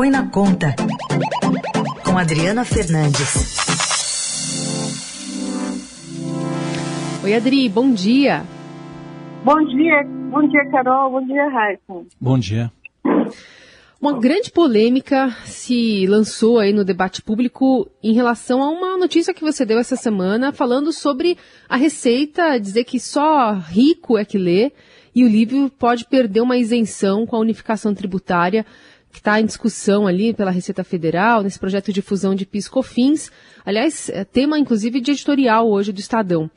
Põe na Conta, com Adriana Fernandes. Oi, Adri, bom dia. Bom dia, bom dia, Carol, bom dia, Raíssa. Bom dia. Uma grande polêmica se lançou aí no debate público em relação a uma notícia que você deu essa semana, falando sobre a receita, dizer que só rico é que lê, e o livro pode perder uma isenção com a unificação tributária que está em discussão ali pela Receita Federal, nesse projeto de fusão de PIS-COFINS. Aliás, é tema inclusive de editorial hoje do Estadão.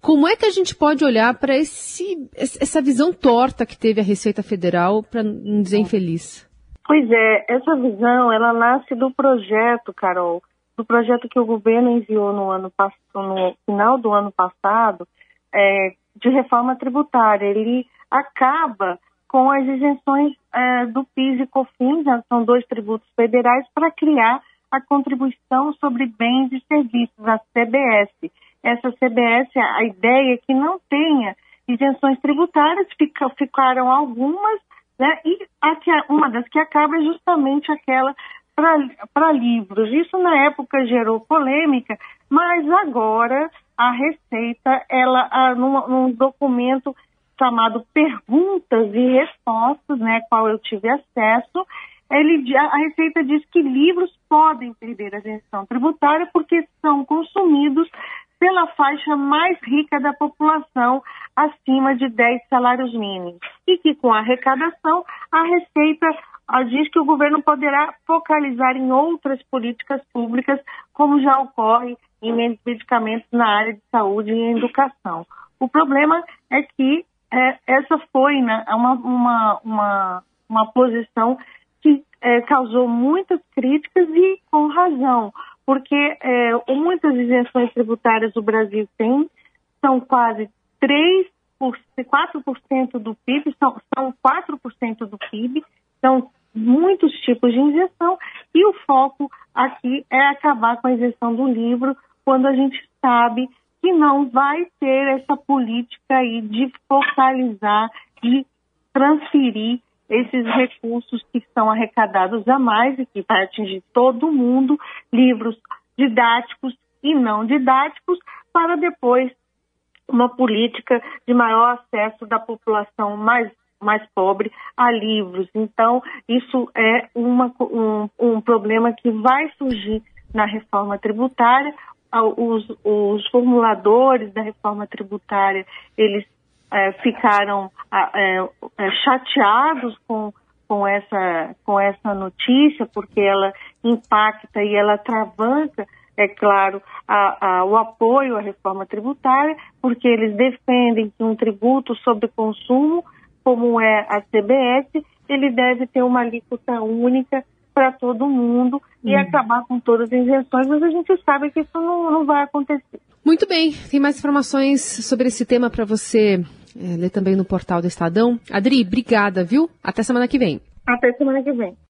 Como é que a gente pode olhar para essa visão torta que teve a Receita Federal, para não dizer infeliz? Pois é, essa visão, ela nasce do projeto, Carol, do projeto que o governo enviou no, ano, no final do ano passado, é, de reforma tributária. Ele acaba com as isenções é, do PIS e COFINS, né, são dois tributos federais, para criar a contribuição sobre bens e serviços, a CBS. Essa CBS, a ideia é que não tenha isenções tributárias, fica, ficaram algumas né? E que, uma das que acaba é justamente aquela para livros. Isso na época gerou polêmica, mas agora a Receita, ela, num, num documento chamado Perguntas e Respostas, né, qual eu tive acesso, ele, a Receita diz que livros podem perder a isenção tributária porque são consumidos pela faixa mais rica da população, acima de 10 salários mínimos. E que com a arrecadação, a Receita diz que o governo poderá focalizar em outras políticas públicas, como já ocorre em medicamentos na área de saúde e educação. O problema é que é, essa foi né, uma, uma, uma, uma posição que é, causou muitas críticas e com razão, porque é, muitas isenções tributárias o Brasil tem, são quase 3 4% do PIB, são, são 4% do PIB, são muitos tipos de isenção, e o foco aqui é acabar com a isenção do livro, quando a gente sabe que não vai ter essa política aí de focalizar, de transferir esses recursos que são arrecadados a mais e que vai atingir todo mundo, livros didáticos e não didáticos, para depois uma política de maior acesso da população mais, mais pobre a livros. Então, isso é uma, um, um problema que vai surgir na reforma tributária. Os, os formuladores da reforma tributária, eles é, ficaram é, é, chateados com, com, essa, com essa notícia, porque ela impacta e ela travanca, é claro, a, a, o apoio à reforma tributária, porque eles defendem que um tributo sobre consumo, como é a CBS, ele deve ter uma alíquota única para todo mundo e uhum. acabar com todas as invenções, mas a gente sabe que isso não, não vai acontecer. Muito bem, tem mais informações sobre esse tema para você é, ler também no portal do Estadão. Adri, obrigada, viu? Até semana que vem. Até semana que vem.